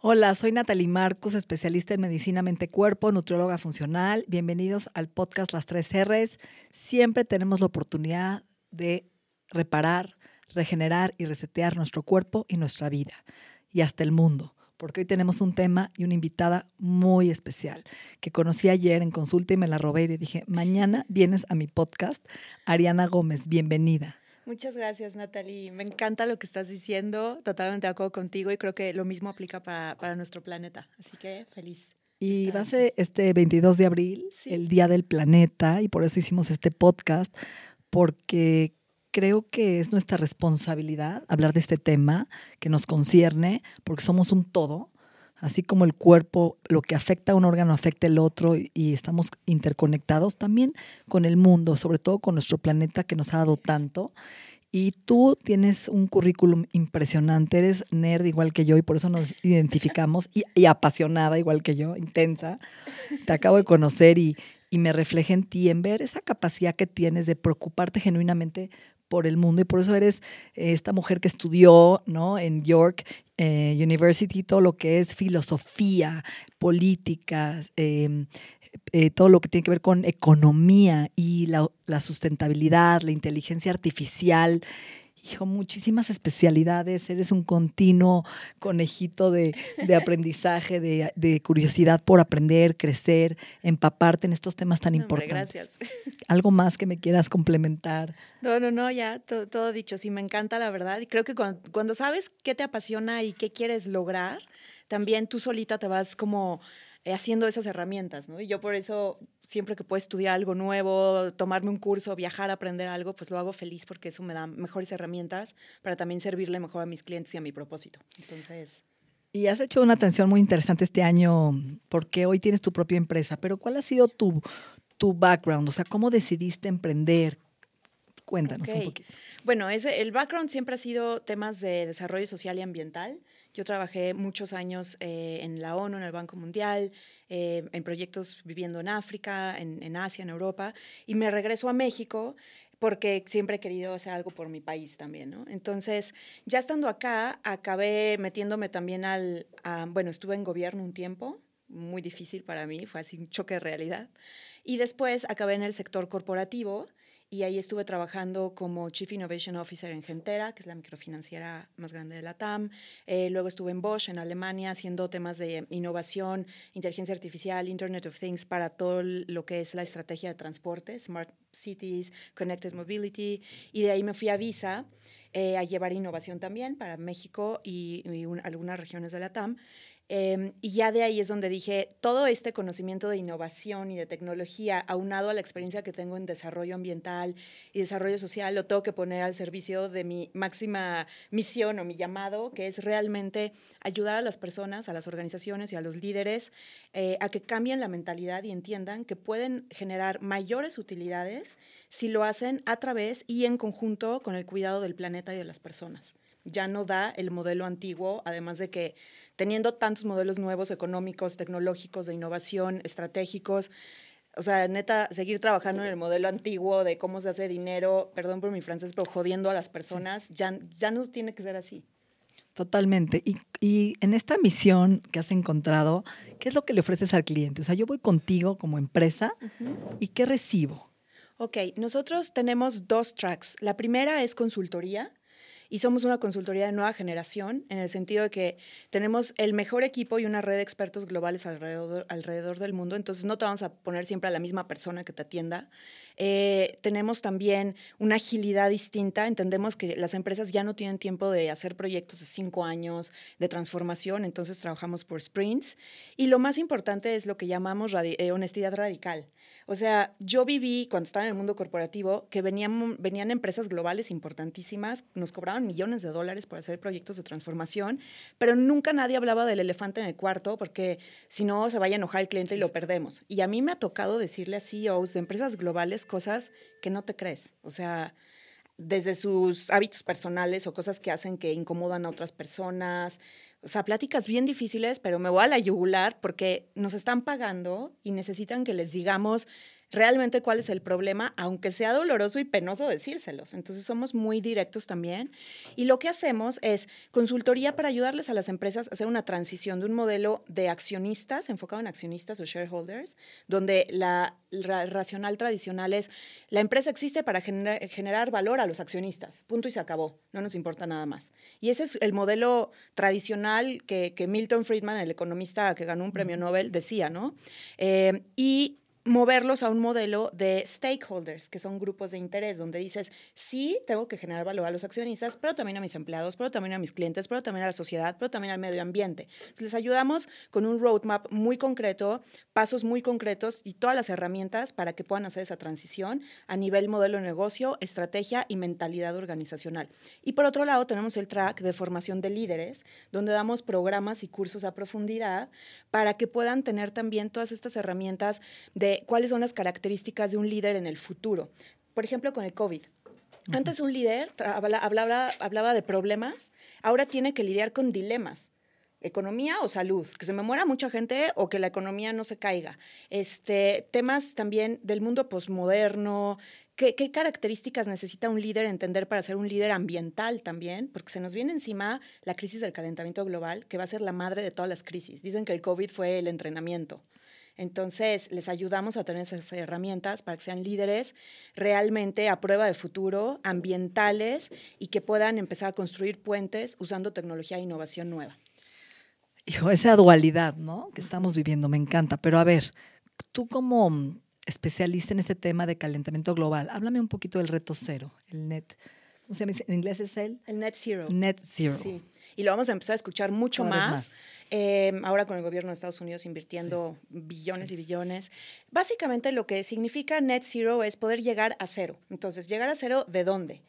Hola, soy Natalie Marcos, especialista en medicina mente-cuerpo, nutrióloga funcional. Bienvenidos al podcast Las Tres R's. Siempre tenemos la oportunidad de reparar, regenerar y resetear nuestro cuerpo y nuestra vida y hasta el mundo, porque hoy tenemos un tema y una invitada muy especial que conocí ayer en consulta y me la robé y le dije, mañana vienes a mi podcast. Ariana Gómez, bienvenida. Muchas gracias, Natalie. Me encanta lo que estás diciendo. Totalmente de acuerdo contigo y creo que lo mismo aplica para, para nuestro planeta. Así que feliz. Y va a ser este 22 de abril, Sí. el Día del Planeta, y por eso hicimos este podcast, porque creo que es nuestra responsabilidad hablar de este tema que nos concierne, porque somos un todo, así como el cuerpo, lo que afecta a un órgano afecta el otro y, estamos interconectados también con el mundo, sobre todo con nuestro planeta que nos ha dado tanto. Y tú tienes un currículum impresionante, eres nerd igual que yo y por eso nos identificamos y, y apasionada igual que yo, intensa. Te acabo de conocer y, y me refleja en ti, en ver esa capacidad que tienes de preocuparte genuinamente por el mundo y por eso eres eh, esta mujer que estudió ¿no? en York eh, University todo lo que es filosofía, política, eh, eh, todo lo que tiene que ver con economía y la, la sustentabilidad, la inteligencia artificial. Hijo, muchísimas especialidades, eres un continuo conejito de, de aprendizaje, de, de curiosidad por aprender, crecer, empaparte en estos temas tan No, hombre, importantes. gracias. ¿Algo más que me quieras complementar? No, no, no, ya to- todo, dicho. Sí, me encanta la verdad. Y creo que cuando, cuando sabes qué te apasiona y qué quieres lograr, también tú solita te vas como eh, haciendo esas herramientas, ¿no? Y yo por eso, siempre que puedo estudiar algo nuevo, tomarme un curso, viajar, aprender algo, pues lo hago feliz porque eso me da mejores herramientas para también servirle mejor a mis clientes y a mi propósito. Entonces, Y has hecho una atención muy interesante este año porque hoy tienes tu propia empresa, pero ¿cuál ha sido tu, tu background? O sea, ¿cómo decidiste emprender? Cuéntanos un poquito. Bueno, ese, el background siempre ha sido temas de desarrollo social y ambiental. Yo trabajé muchos años eh, en la ONU, en el Banco Mundial, eh, en proyectos viviendo en África, en, Asia, en Europa, y me regreso a México porque siempre he querido hacer algo por mi país también, ¿no? Entonces, ya estando acá, acabé metiéndome también al, bueno, estuve en gobierno un tiempo, muy difícil para mí, fue así un choque de realidad, y después acabé en el sector corporativo, y ahí estuve trabajando como Chief Innovation Officer en Gentera, que es la microfinanciera más grande de la TAM. Eh, luego estuve en Bosch, en Alemania, haciendo temas de innovación, inteligencia artificial, Internet of Things para todo lo que es la estrategia de transporte, Smart Cities, Connected Mobility. Y de ahí me fui a Visa eh, a llevar innovación también para México y, y un- algunas regiones de la TAM. Eh, y ya de ahí es donde dije, todo este conocimiento de innovación y de tecnología, aunado a la experiencia que tengo en desarrollo ambiental y desarrollo social, lo tengo que poner al servicio de mi máxima misión o mi llamado, que es realmente ayudar a las personas, a las organizaciones y a los líderes eh, a que cambien la mentalidad y entiendan que pueden generar mayores utilidades si lo hacen a través y en conjunto con el cuidado del planeta y de las personas. Ya no da el modelo antiguo, además de que teniendo tantos modelos nuevos económicos, tecnológicos, de innovación, estratégicos, o sea, neta, seguir trabajando en el modelo antiguo de cómo se hace dinero, perdón por mi francés, pero jodiendo a las personas, ya, ya no tiene que ser así. Totalmente. Y, y en esta misión que has encontrado, ¿qué es lo que le ofreces al cliente? O sea, yo voy contigo como empresa y ¿qué recibo? Ok, nosotros tenemos dos tracks. La primera es consultoría y somos una consultoría de nueva generación en el sentido de que tenemos el mejor equipo y una red de expertos globales alrededor, del mundo, entonces no te vamos a poner siempre a la misma persona que te atienda. Eh, tenemos también una agilidad distinta, entendemos que las empresas ya no tienen tiempo de hacer proyectos de cinco años de transformación, entonces trabajamos por sprints y lo más importante es lo que llamamos eh, honestidad radical. O sea, yo viví cuando estaba en el mundo corporativo que venían, venían empresas globales importantísimas, nos cobraban millones de dólares por hacer proyectos de transformación, pero nunca nadie hablaba del elefante en el cuarto porque si no se vaya a enojar el cliente y lo perdemos. Y a mí me ha tocado decirle a CEOs de empresas globales cosas que no te crees. O sea, desde sus hábitos personales o cosas que hacen que incomodan a otras personas. O sea, pláticas bien difíciles, pero me voy a la yugular porque nos están pagando y necesitan que les digamos realmente cuál es el problema, aunque sea doloroso y penoso decírselos. Entonces somos muy directos también. Y lo que hacemos es consultoría para ayudarles a las empresas a hacer una transición de un modelo de accionistas, enfocado en accionistas o shareholders, donde la, racional tradicional es la empresa existe para generar valor a los accionistas, punto y se acabó, no nos importa nada más. Y ese es el modelo tradicional que, Milton Friedman, el economista que ganó un premio Nobel, decía, ¿no? Eh, y moverlos a un modelo de stakeholders, que son grupos de interés, donde dices, sí, tengo que generar valor a los accionistas, pero también a mis empleados, pero también a mis clientes, pero también a la sociedad, pero también al medio ambiente. Entonces, les ayudamos con un roadmap muy concreto, pasos muy concretos y todas las herramientas para que puedan hacer esa transición a nivel modelo de negocio, estrategia y mentalidad organizacional. Y por otro lado, tenemos el track de formación de líderes, donde damos programas y cursos a profundidad para que puedan tener también todas estas herramientas de cuáles son las características de un líder en el futuro. Por ejemplo, con el COVID. Antes un líder hablaba, hablaba de problemas, ahora tiene que lidiar con dilemas economía o salud, que se me muera mucha gente o que la economía no se caiga. Este, temas también del mundo posmoderno, ¿qué, ¿qué, características necesita un líder entender para ser un líder ambiental también? Porque se nos viene encima la crisis del calentamiento global, que va a ser la madre de todas las crisis. Dicen que el COVID fue el entrenamiento. Entonces, les ayudamos a tener esas herramientas para que sean líderes realmente a prueba de futuro, ambientales y que puedan empezar a construir puentes usando tecnología e innovación nueva. Hijo, esa dualidad, ¿no? Que estamos viviendo, me encanta. Pero a ver, tú como especialista en ese tema de calentamiento global, háblame un poquito del reto cero, el net. ¿Cómo se llama? En inglés es el... El net zero. Net zero. Sí y lo vamos a empezar a escuchar mucho más, em, ahora con el gobierno de Estados Unidos invirtiendo billones y billones. Básicamente lo que significa net zero es poder llegar a cero. Entonces, llegar a cero, ¿de dónde?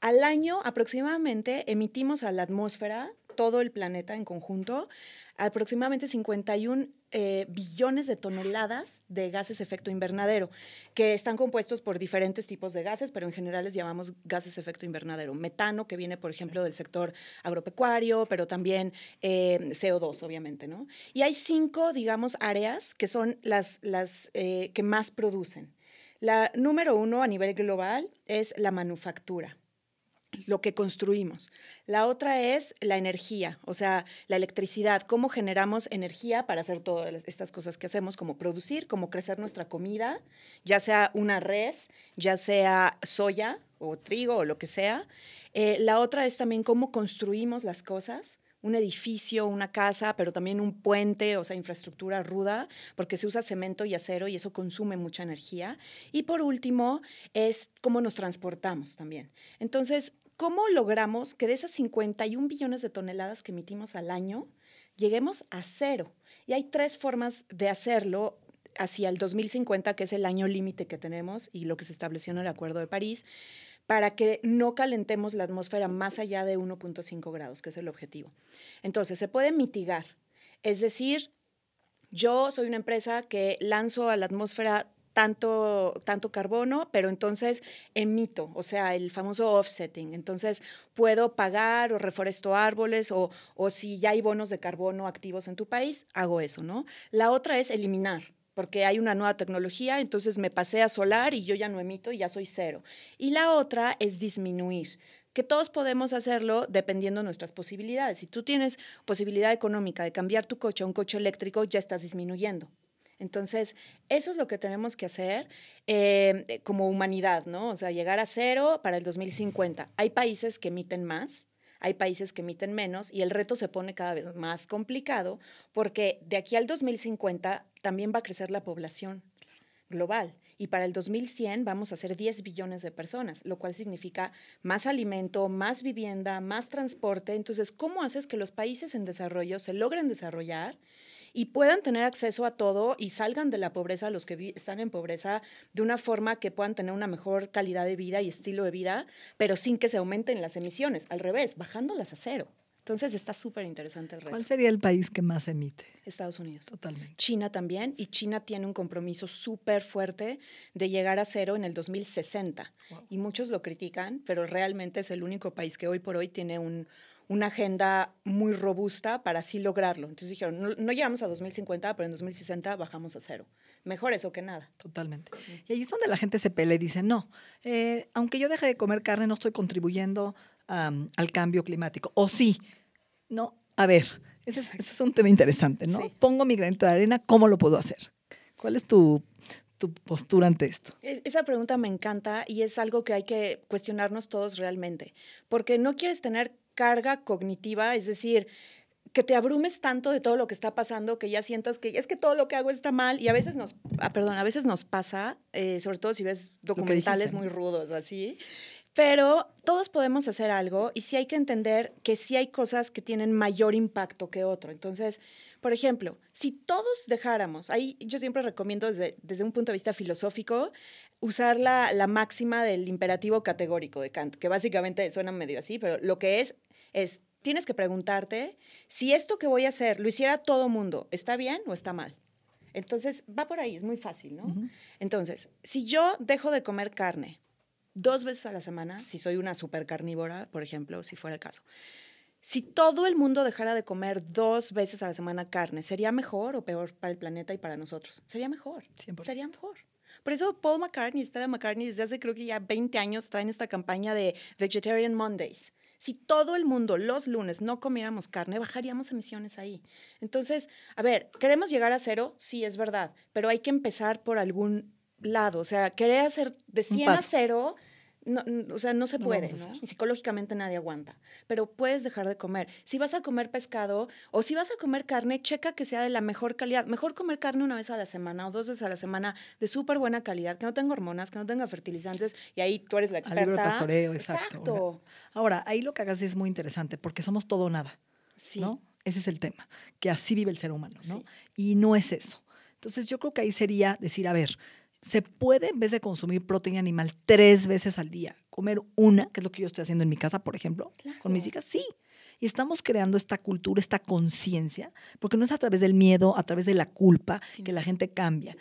Al año aproximadamente emitimos a la atmósfera, todo el planeta en conjunto, aproximadamente 51 eh, billones de toneladas de gases efecto invernadero, que están compuestos por diferentes tipos de gases, pero en general les llamamos gases efecto invernadero. Metano, que viene, por ejemplo, del sector agropecuario, pero también eh, CO2, obviamente, ¿no? Y hay cinco, digamos, áreas que son las, las eh, que más producen. La número uno a nivel global es la manufactura lo que construimos. La otra es la energía, o sea, la electricidad, cómo generamos energía para hacer todas estas cosas que hacemos, como producir, como crecer nuestra comida, ya sea una res, ya sea soya o trigo o lo que sea. Eh, la otra es también cómo construimos las cosas, un edificio, una casa, pero también un puente, o sea, infraestructura ruda, porque se usa cemento y acero y eso consume mucha energía. Y por último, es cómo nos transportamos también. Entonces, ¿cómo logramos que de esas 51 billones de toneladas que emitimos al año, lleguemos a cero? Y hay tres formas de hacerlo hacia el 2050, que es el año límite que tenemos y lo que se estableció en el Acuerdo de París, para que no calentemos la atmósfera más allá de 1.5 grados, que es el objetivo. Entonces, se puede mitigar. Es decir, yo soy una empresa que lanzo a la atmósfera tanto, tanto carbono, pero entonces emito, o sea, el famoso offsetting. Entonces puedo pagar o reforesto árboles o, o si ya hay bonos de carbono activos en tu país, hago eso, ¿no? La otra es eliminar porque hay una nueva tecnología, entonces me pasé a solar y yo ya no emito y ya soy cero. Y la otra es disminuir que todos podemos hacerlo dependiendo de nuestras posibilidades. Si tú tienes posibilidad económica de cambiar tu coche a un coche eléctrico, ya estás disminuyendo. Entonces, eso es lo que tenemos que hacer eh, como humanidad, ¿no? O sea, llegar a cero para el 2050. Hay países que emiten más, hay países que emiten menos y el reto se pone cada vez más complicado porque de aquí al 2050 también va a crecer la población global y para el 2100 vamos a ser 10 billones de personas, lo cual significa más alimento, más vivienda, más transporte. Entonces, ¿cómo haces que los países en desarrollo se logren desarrollar y puedan tener acceso a todo y salgan de la pobreza los que están en pobreza de una forma que puedan tener una mejor calidad de vida y estilo de vida, pero sin que se aumenten las emisiones, al revés, bajándolas a cero. Entonces está súper interesante el reto. ¿Cuál sería el país que más emite? Estados Unidos. Totalmente. China también, y China tiene un compromiso súper fuerte de llegar a cero en el 2060. Y muchos lo critican, pero realmente es el único país que hoy por hoy tiene un, una agenda muy robusta para así lograrlo. Entonces dijeron, no, llegamos a 2050, pero en 2060 bajamos a cero. Mejor eso que nada. Totalmente. Y ahí es donde la gente se pelea y dice, no, eh, aunque yo deje de comer carne, no estoy contribuyendo al cambio climático. O sí, no, a ver, ese es, un tema interesante, ¿no? Pongo mi granito de arena, ¿cómo lo puedo hacer? ¿Cuál es tu, tu postura ante esto? Esa pregunta me encanta y es algo que hay que cuestionarnos todos realmente, porque no quieres tener carga cognitiva, es decir, que te abrumes tanto de todo lo que está pasando que ya sientas que es que todo lo que hago está mal y a veces nos, ah, perdón, a veces nos pasa, eh, sobre todo si ves documentales muy rudos o así, pero todos podemos hacer algo y sí hay que entender que sí hay cosas que tienen mayor impacto que otro. Entonces, por ejemplo, si todos dejáramos, ahí yo siempre recomiendo desde, desde un punto de vista filosófico, usar la, la máxima del imperativo categórico de Kant, que básicamente suena medio así, pero lo que es es, tienes que preguntarte si esto que voy a hacer lo hiciera todo mundo, ¿está bien o está mal? Entonces, va por ahí, es muy fácil, ¿no? Entonces, si yo dejo de comer carne dos veces a la semana, si soy una super carnívora, por ejemplo, si fuera el caso, si todo el mundo dejara de comer dos veces a la semana carne, ¿sería mejor o peor para el planeta y para nosotros? Sería mejor. Sería mejor. Por eso Paul McCartney Stella McCartney desde hace creo que ya 20 años traen esta campaña de Vegetarian Mondays si todo el mundo los lunes no comiéramos carne, bajaríamos emisiones ahí. Entonces, a ver, ¿queremos llegar a cero? Sí, es verdad, pero hay que empezar por algún lado. O sea, querer hacer de 100 a cero no, o sea, no se puede, ¿no? Y psicológicamente nadie aguanta. Pero puedes dejar de comer. Si vas a comer pescado o si vas a comer carne, checa que sea de la mejor calidad. Mejor comer carne una vez a la semana o dos veces a la semana de súper buena calidad, que no tenga hormonas, que no tenga fertilizantes. Y ahí tú eres la experta. pastoreo, exacto. Ahora, ahí lo que hagas es muy interesante porque somos todo o nada. Sí. ¿no? Ese es el tema, que así vive el ser humano, ¿no? Y no es eso. Entonces yo creo que ahí sería decir, a ver, se puede, en vez de consumir proteína animal tres veces al día, comer una, que es lo que yo estoy haciendo en mi casa, por ejemplo, con mis hijas, sí. Y estamos creando esta cultura, esta conciencia, porque no es a través del miedo, a través de la culpa, que la gente cambia,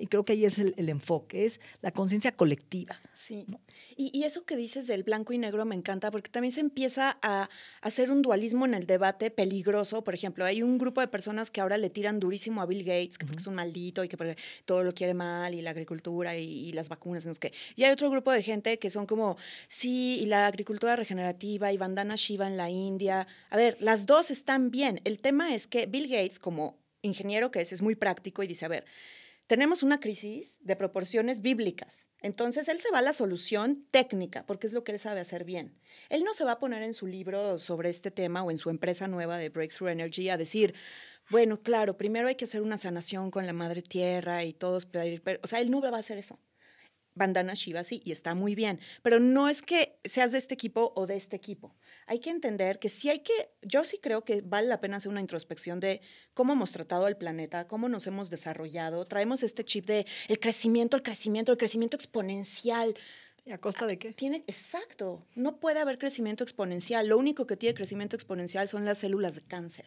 y creo que ahí es el, enfoque, es la conciencia colectiva. Sí. Y, eso que dices del blanco y negro me encanta porque también se empieza a, hacer un dualismo en el debate peligroso. Por ejemplo, hay un grupo de personas que ahora le tiran durísimo a Bill Gates, que es un maldito y que todo lo quiere mal y la agricultura y, las vacunas, no sé qué. Y hay otro grupo de gente que son como, sí, y la agricultura regenerativa y Bandana Shiva en la India. A ver, las dos están bien. El tema es que Bill Gates, como ingeniero que es, es muy práctico y dice, a ver, tenemos una crisis de proporciones bíblicas. Entonces él se va a la solución técnica, porque es lo que él sabe hacer bien. Él no se va a poner en su libro sobre este tema o en su empresa nueva de Breakthrough Energy a decir, bueno, claro, primero hay que hacer una sanación con la madre tierra y todos O sea, él no va a hacer eso bandana Shiva, sí, y está muy bien, pero no es que seas de este equipo o de este equipo. Hay que entender que sí hay que, yo sí creo que vale la pena hacer una introspección de cómo hemos tratado al planeta, cómo nos hemos desarrollado. Traemos este chip de el crecimiento, el crecimiento, el crecimiento exponencial. ¿Y a costa de qué? Tiene, exacto. No puede haber crecimiento exponencial. Lo único que tiene crecimiento exponencial son las células de cáncer.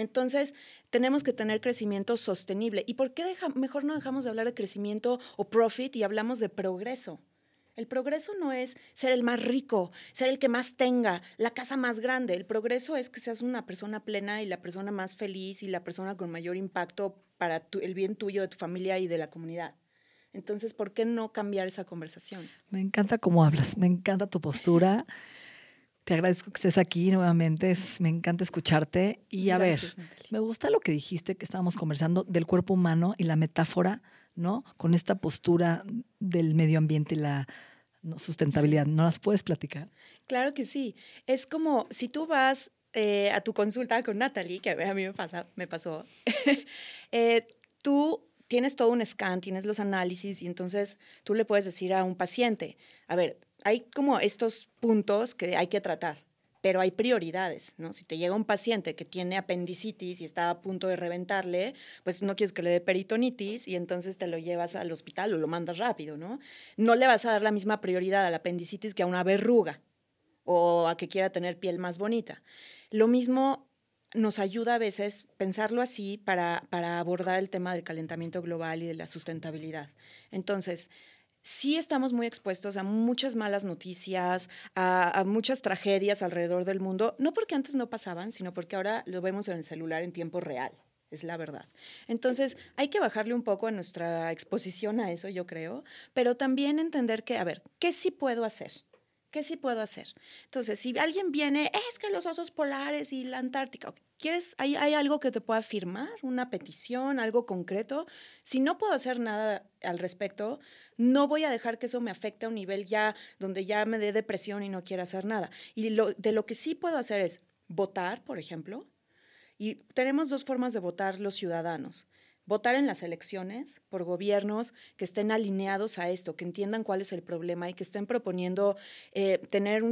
Entonces, tenemos que tener crecimiento sostenible. ¿Y por qué mejor no dejamos de hablar de crecimiento o profit y hablamos de progreso? El progreso no es ser el más rico, ser el que más tenga, la casa más grande. El progreso es que seas una persona plena y la persona más feliz y la persona con mayor impacto para el bien tuyo, de tu familia y de la comunidad. Entonces, ¿por qué no cambiar esa conversación? Me encanta cómo hablas, me encanta tu postura. Te agradezco que estés aquí nuevamente, es, me encanta escucharte. Y a ver, me gusta lo que dijiste, que estábamos conversando del cuerpo humano y la metáfora, ¿no? Con esta postura del medio ambiente y la sustentabilidad. ¿No las puedes platicar? Claro que sí. Es como si tú vas eh, a tu consulta con Natalie, que a mí me, pasa, me pasó, eh, tú tienes todo un scan, tienes los análisis y entonces tú le puedes decir a un paciente, a ver, hay como estos puntos que hay que tratar. pero hay prioridades, ¿no? Si te llega un paciente que tiene apendicitis y está a punto de reventarle, pues no quieres que le dé peritonitis y entonces te lo llevas al hospital o lo mandas rápido, ¿no? No le vas a dar la misma prioridad a la apendicitis que a una verruga o a que quiera tener piel más bonita. Lo mismo nos ayuda a veces pensarlo así para, para abordar el tema del calentamiento global y de la sustentabilidad. Entonces, sí estamos muy expuestos a muchas malas noticias, a, muchas tragedias alrededor del mundo, no porque antes no pasaban, sino porque ahora lo vemos en el celular en tiempo real. Es la verdad. Entonces, hay que bajarle un poco a nuestra exposición a eso, yo creo, pero también entender que, a ver, ¿qué sí puedo hacer? ¿Qué sí puedo hacer? Entonces, si alguien viene, es que los osos polares y la Antártica, ¿quieres, hay, hay algo que te pueda firmar? ¿Una petición? ¿Algo concreto? Si no puedo hacer nada al respecto, no voy a dejar que eso me afecte a un nivel ya donde ya me dé depresión y no quiera hacer nada. Y de lo que sí puedo hacer es votar, por ejemplo. Y tenemos dos formas de votar los ciudadanos votar en las elecciones por gobiernos que estén alineados a esto, que entiendan cuál es el problema y que estén proponiendo eh, tener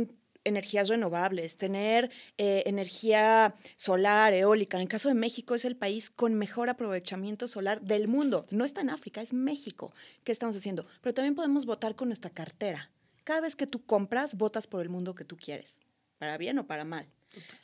energías renovables, tener eh, energía solar, eólica. En el caso de México es el país con mejor aprovechamiento solar del mundo. No está en África, es México. ¿Qué estamos haciendo? Pero también podemos votar con nuestra cartera. Cada vez que tú compras, votas por el mundo que tú quieres, para bien o para mal.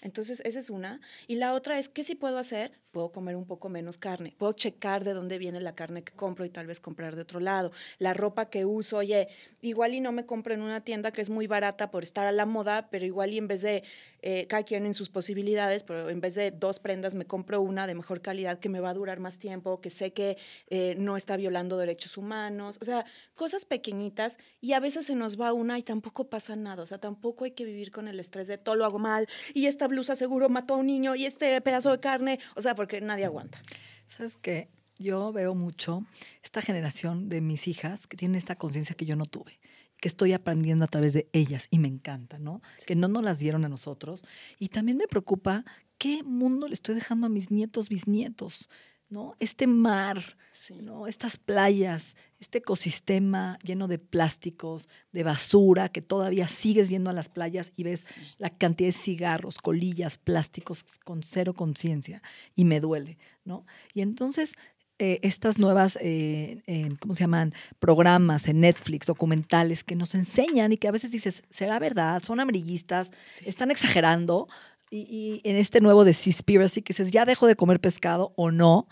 Entonces, esa es una. Y la otra es, ¿qué sí puedo hacer? Puedo comer un poco menos carne. Puedo checar de dónde viene la carne que compro y tal vez comprar de otro lado. La ropa que uso, oye, igual y no me compro en una tienda que es muy barata por estar a la moda, pero igual y en vez de, eh, cada quien en sus posibilidades, pero en vez de dos prendas me compro una de mejor calidad que me va a durar más tiempo, que sé que eh, no está violando derechos humanos. O sea, cosas pequeñitas y a veces se nos va una y tampoco pasa nada. O sea, tampoco hay que vivir con el estrés de todo lo hago mal y esta blusa seguro mató a un niño y este pedazo de carne, o sea, porque nadie aguanta. ¿Sabes qué? Yo veo mucho esta generación de mis hijas que tienen esta conciencia que yo no tuve que estoy aprendiendo a través de ellas y me encanta, ¿no? Que no nos las dieron a nosotros. Y también me preocupa qué mundo le estoy dejando a mis nietos, bisnietos. ¿No? Este mar, ¿no? Estas playas, este ecosistema lleno de plásticos, de basura, que todavía sigues yendo a las playas y ves la cantidad de cigarros, colillas, plásticos con cero conciencia y me duele, ¿no? Y entonces eh, estas nuevas, eh, ¿cómo se llaman? Programas en Netflix, documentales que nos enseñan y que a veces dices, ¿será verdad? ¿Son amarillistas? ¿Están exagerando? Y, en este nuevo de Seaspiracy que dices, ya dejo de comer pescado o no,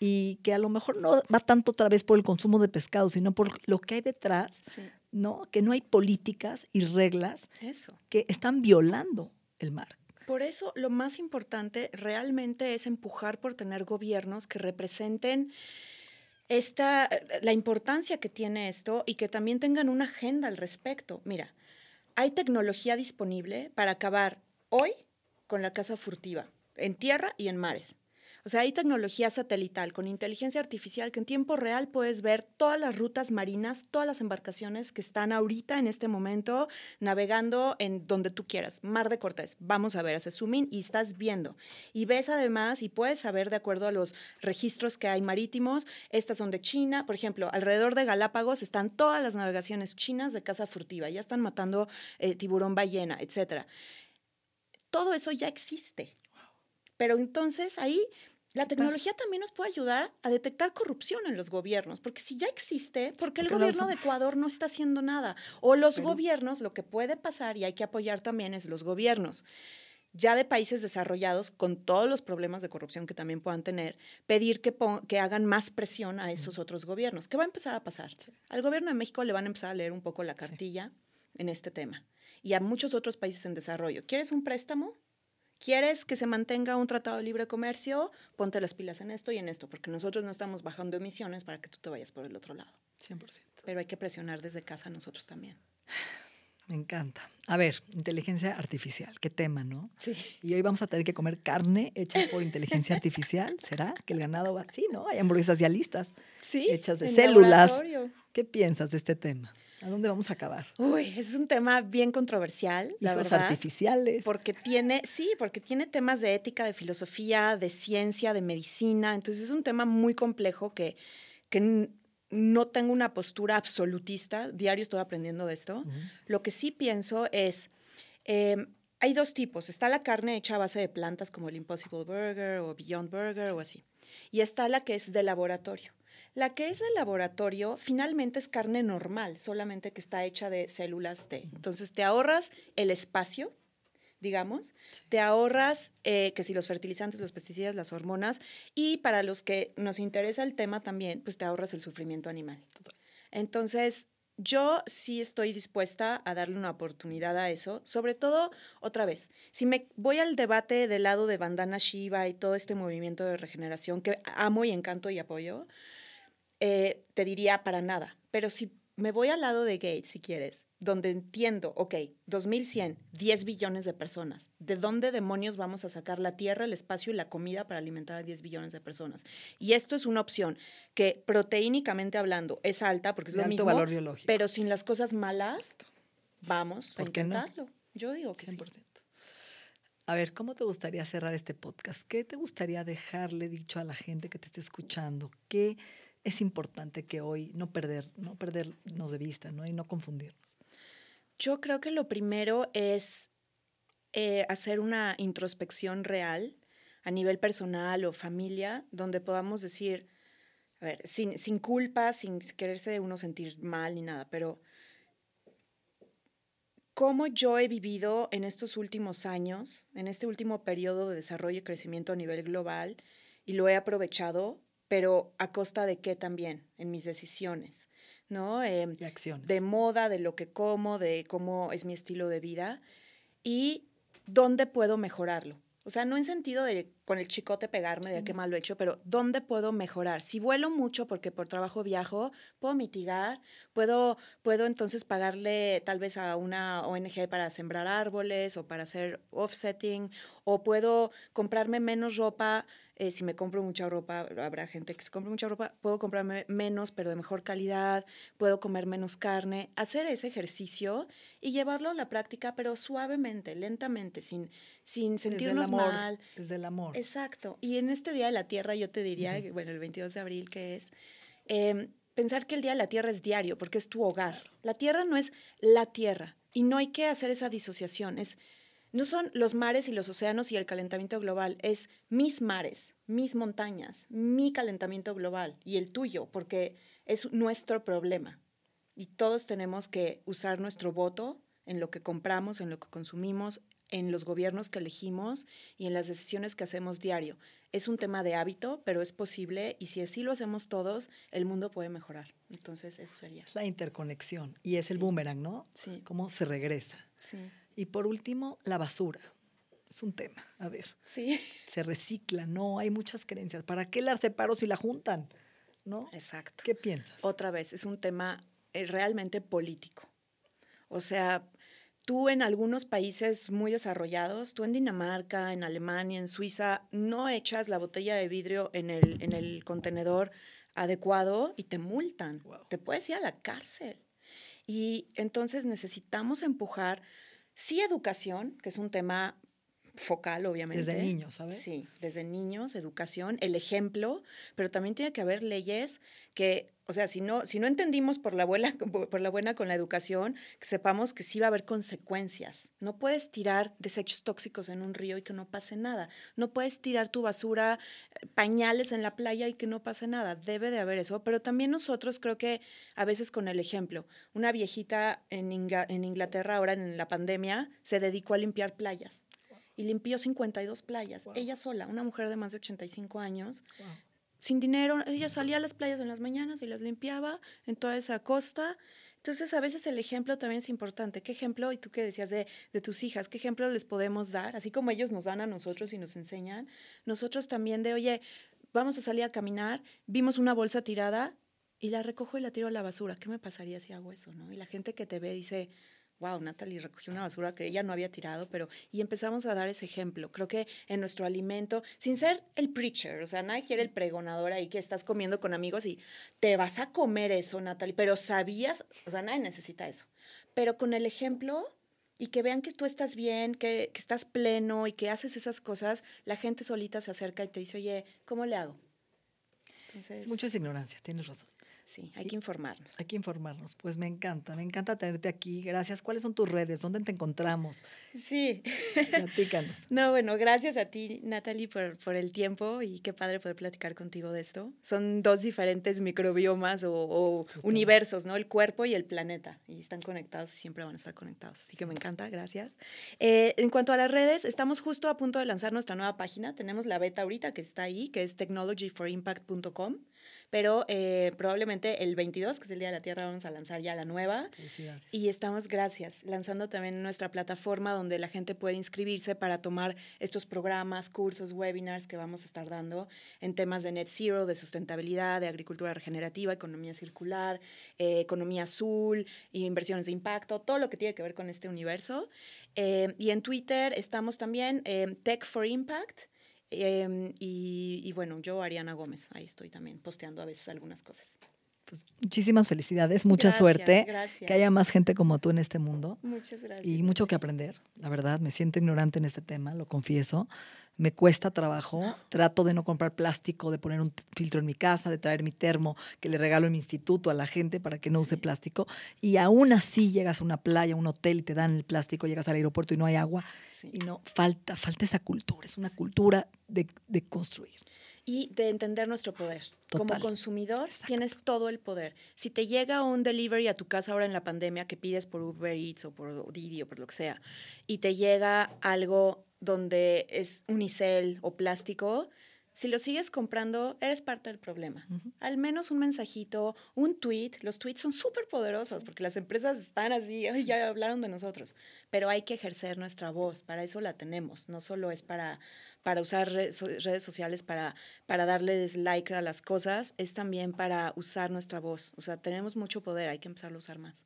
y que a lo mejor no va tanto otra vez por el consumo de pescado, sino por lo que hay detrás, ¿no? Que no hay políticas y reglas que están violando el mar. Por eso lo más importante realmente es empujar por tener gobiernos que representen esta, la importancia que tiene esto y que también tengan una agenda al respecto. Mira, hay tecnología disponible para acabar hoy con la caza furtiva, en tierra y en mares. O sea, hay tecnología satelital con inteligencia artificial que en tiempo real puedes ver todas las rutas marinas, todas las embarcaciones que están ahorita en este momento navegando en donde tú quieras. Mar de Cortés, vamos a ver, haces zoom in y estás viendo. Y ves además y puedes saber de acuerdo a los registros que hay marítimos, estas son de China, por ejemplo, alrededor de Galápagos están todas las navegaciones chinas de caza furtiva, ya están matando eh, tiburón ballena, etcétera todo eso ya existe. Pero entonces ahí la tecnología también nos puede ayudar a detectar corrupción en los gobiernos, porque si ya existe, ¿por qué el gobierno de Ecuador no está haciendo nada? O los gobiernos, lo que puede pasar y hay que apoyar también es los gobiernos ya de países desarrollados, con todos los problemas de corrupción que también puedan tener, pedir que, que hagan más presión a esos otros gobiernos. ¿Qué va a empezar a pasar? Al gobierno de México le van a empezar a leer un poco la cartilla en este tema y a muchos otros países en desarrollo. ¿Quieres un préstamo? ¿Quieres que se mantenga un tratado de libre comercio? Ponte las pilas en esto y en esto, porque nosotros no estamos bajando emisiones para que tú te vayas por el otro lado. 100%. Pero hay que presionar desde casa nosotros también. Me encanta. A ver, inteligencia artificial, qué tema, ¿no? Sí. Y hoy vamos a tener que comer carne hecha por inteligencia artificial. ¿Será que el ganado va así, no? Hay hamburguesas ya listas. Sí. Hechas de células. ¿Qué piensas de este tema? ¿A dónde vamos a acabar? Uy, es un tema bien controversial, la verdad. artificiales. Porque tiene, sí, porque tiene temas de ética, de filosofía, de ciencia, de medicina. Entonces es un tema muy complejo que, que no tengo una postura absolutista. Diario estoy aprendiendo de esto. Lo que sí pienso es, em, hay dos tipos. Está la carne hecha a base de plantas como el Impossible Burger o Beyond Burger o así. Y está la que es de laboratorio. La que es de laboratorio finalmente es carne normal, solamente que está hecha de células T. Entonces te ahorras el espacio, digamos, te ahorras eh, que si los fertilizantes, los pesticidas, las hormonas, y para los que nos interesa el tema también, pues te ahorras el sufrimiento animal. Entonces, yo sí estoy dispuesta a darle una oportunidad a eso, sobre todo, otra vez, si me voy al debate del lado de Bandana Shiva y todo este movimiento de regeneración que amo y encanto y apoyo, eh, te diría para nada, pero si me voy al lado de Gates, si quieres, donde entiendo, ok, 2100, 10 billones de personas. ¿De dónde demonios vamos a sacar la tierra, el espacio y la comida para alimentar a 10 billones de personas? Y esto es una opción que proteínicamente hablando es alta porque es lo mismo, valor biológico. pero sin las cosas malas, vamos a intentarlo. Yo digo que 100%. A ver, ¿cómo te gustaría cerrar este podcast? ¿Qué te gustaría dejarle dicho a la gente que te esté escuchando? ¿Qué es importante que hoy no perder, no perdernos de vista, ¿no? Y no confundirnos. Yo creo que lo primero es eh, hacer una introspección real a nivel personal o familia, donde podamos decir, a ver, sin, sin culpa, sin quererse uno sentir mal ni nada, pero cómo yo he vivido en estos últimos años, en este último periodo de desarrollo y crecimiento a nivel global, y lo he aprovechado pero a costa de qué también en mis decisiones, ¿no? Em, de acciones. De moda, de lo que como, de cómo es mi estilo de vida y dónde puedo mejorarlo. O sea, no en sentido de con el chicote pegarme de qué mal lo he hecho, pero ¿dónde puedo mejorar? Si vuelo mucho porque por trabajo viajo, puedo mitigar, puedo, puedo entonces pagarle tal vez a una ONG para sembrar árboles o para hacer offsetting, o puedo comprarme menos ropa eh, si me compro mucha ropa, habrá gente que se compre mucha ropa, puedo comprarme menos, pero de mejor calidad, puedo comer menos carne, hacer ese ejercicio y llevarlo a la práctica, pero suavemente, lentamente, sin, sin sentirnos desde el amor, mal. Desde el amor. Exacto. Y en este Día de la Tierra yo te diría, bueno, el 22 de abril que es, em, pensar que el Día de la Tierra es diario, porque es tu hogar. La Tierra no es la Tierra y no hay que hacer esa disociación, es no son los mares y los océanos y el calentamiento global, es mis mares, mis montañas, mi calentamiento global y el tuyo, porque es nuestro problema. Y todos tenemos que usar nuestro voto en lo que compramos, en lo que consumimos, en los gobiernos que elegimos y en las decisiones que hacemos diario. Es un tema de hábito, pero es posible y si así lo hacemos todos, el mundo puede mejorar. Entonces, eso sería. La interconexión y es el boomerang, ¿no? Sí. Cómo se regresa. Sí. Y por último, la basura. Es un tema, a ver. Sí. Se recicla, no, hay muchas creencias. ¿Para qué la separo si la juntan? ¿No? Exacto. ¿Qué piensas? Otra vez, es un tema eh, realmente político. O sea, tú en algunos países muy desarrollados, tú en Dinamarca, en Alemania, en Suiza, no echas la botella de vidrio en el, en el contenedor adecuado y te multan. Te puedes ir a la cárcel. Y entonces necesitamos empujar Sí, educación, que es un tema focal, obviamente. Desde niños, ¿sabes? Sí, desde niños, educación, el ejemplo, pero también tiene que haber leyes que, o sea, si no, si no entendimos por la, buena, por la buena con la educación, que sepamos que sí va a haber consecuencias. No puedes tirar desechos tóxicos en un río y que no pase nada. No puedes tirar tu basura, eh, pañales en la playa y que no pase nada. Debe de haber eso, pero también nosotros creo que a veces con el ejemplo, una viejita en, en Inglaterra ahora en la pandemia se dedicó a limpiar playas y limpió 52 playas. Ella sola, una mujer de más de 85 años, sin dinero. Ella salía a las playas en las mañanas y las limpiaba en toda esa costa. Entonces, a veces el ejemplo también es importante. ¿Qué ejemplo, y tú qué decías de, de, tus hijas, qué ejemplo les podemos dar? Así como ellos nos dan a nosotros y nos enseñan, nosotros también de, oye, vamos a salir a caminar, vimos una bolsa tirada y la recojo y la tiro a la basura. ¿Qué me pasaría si hago eso? ¿no? Y la gente que te ve dice, wow, Natalie recogió una basura que ella no había tirado, pero y empezamos a dar ese ejemplo. Creo que en nuestro alimento, sin ser el preacher, o sea, nadie quiere el pregonador ahí que estás comiendo con amigos y te vas a comer eso, Natalie, pero sabías, o sea, nadie necesita eso. Pero con el ejemplo y que vean que tú estás bien, que, que estás pleno y que haces esas cosas, la gente solita se acerca y te dice, oye, ¿cómo le hago? Entonces, Mucha ignorancia, tienes razón. Sí, hay que informarnos. Hay que informarnos. Pues me encanta, me encanta tenerte aquí. Gracias. ¿Cuáles son tus redes? ¿Dónde te encontramos? Sí. Platícanos. no, bueno, gracias a ti, Natalie, por, por, el tiempo y qué padre poder platicar contigo de esto. Son dos diferentes microbiomas o, universos, ¿no? El cuerpo y el planeta. Y están conectados y siempre van a estar conectados. Así que me encanta, gracias. Eh, en cuanto a las redes, estamos justo a punto de lanzar nuestra nueva página. Tenemos la beta ahorita que está ahí, que es technologyforimpact.com pero eh, probablemente el 22, que es el Día de la Tierra, vamos a lanzar ya la nueva. Y estamos, gracias, lanzando también nuestra plataforma donde la gente puede inscribirse para tomar estos programas, cursos, webinars que vamos a estar dando en temas de net zero, de sustentabilidad, de agricultura regenerativa, economía circular, eh, economía azul, inversiones de impacto, todo lo que tiene que ver con este universo. Eh, y en Twitter estamos también Tech for Impact. Em, y, bueno, yo, Ariana Gómez, ahí estoy también posteando a veces algunas cosas. Pues muchísimas felicidades, mucha suerte. Que haya más gente como tú en este mundo. Muchas gracias. Y mucho que aprender, la verdad. Me siento ignorante en este tema, lo confieso me cuesta trabajo. Trato de no comprar plástico, de poner un filtro en mi casa, de traer mi termo que le regalo en mi instituto a la gente para que no use plástico. Y aún así llegas a una playa, a un hotel y te dan el plástico, llegas al aeropuerto y no hay agua. Y no, falta, falta esa cultura. Es una cultura de, construir y de entender nuestro poder. Como consumidor tienes todo el poder. Si te llega un delivery a tu casa ahora en la pandemia que pides por Uber Eats o por Didi o por lo que sea, y te llega algo donde es unicel o plástico, si lo sigues comprando, eres parte del problema. Al menos un mensajito, un tweet. Los tweets son súper poderosos porque las empresas están así, ya hablaron de nosotros. Pero hay que ejercer nuestra voz, para eso la tenemos. No solo es para, para usar redes sociales para, para darles like a las cosas, es también para usar nuestra voz. O sea, tenemos mucho poder, hay que empezarlo a usar más.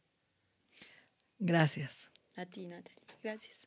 Gracias. A ti, Natalie. Gracias.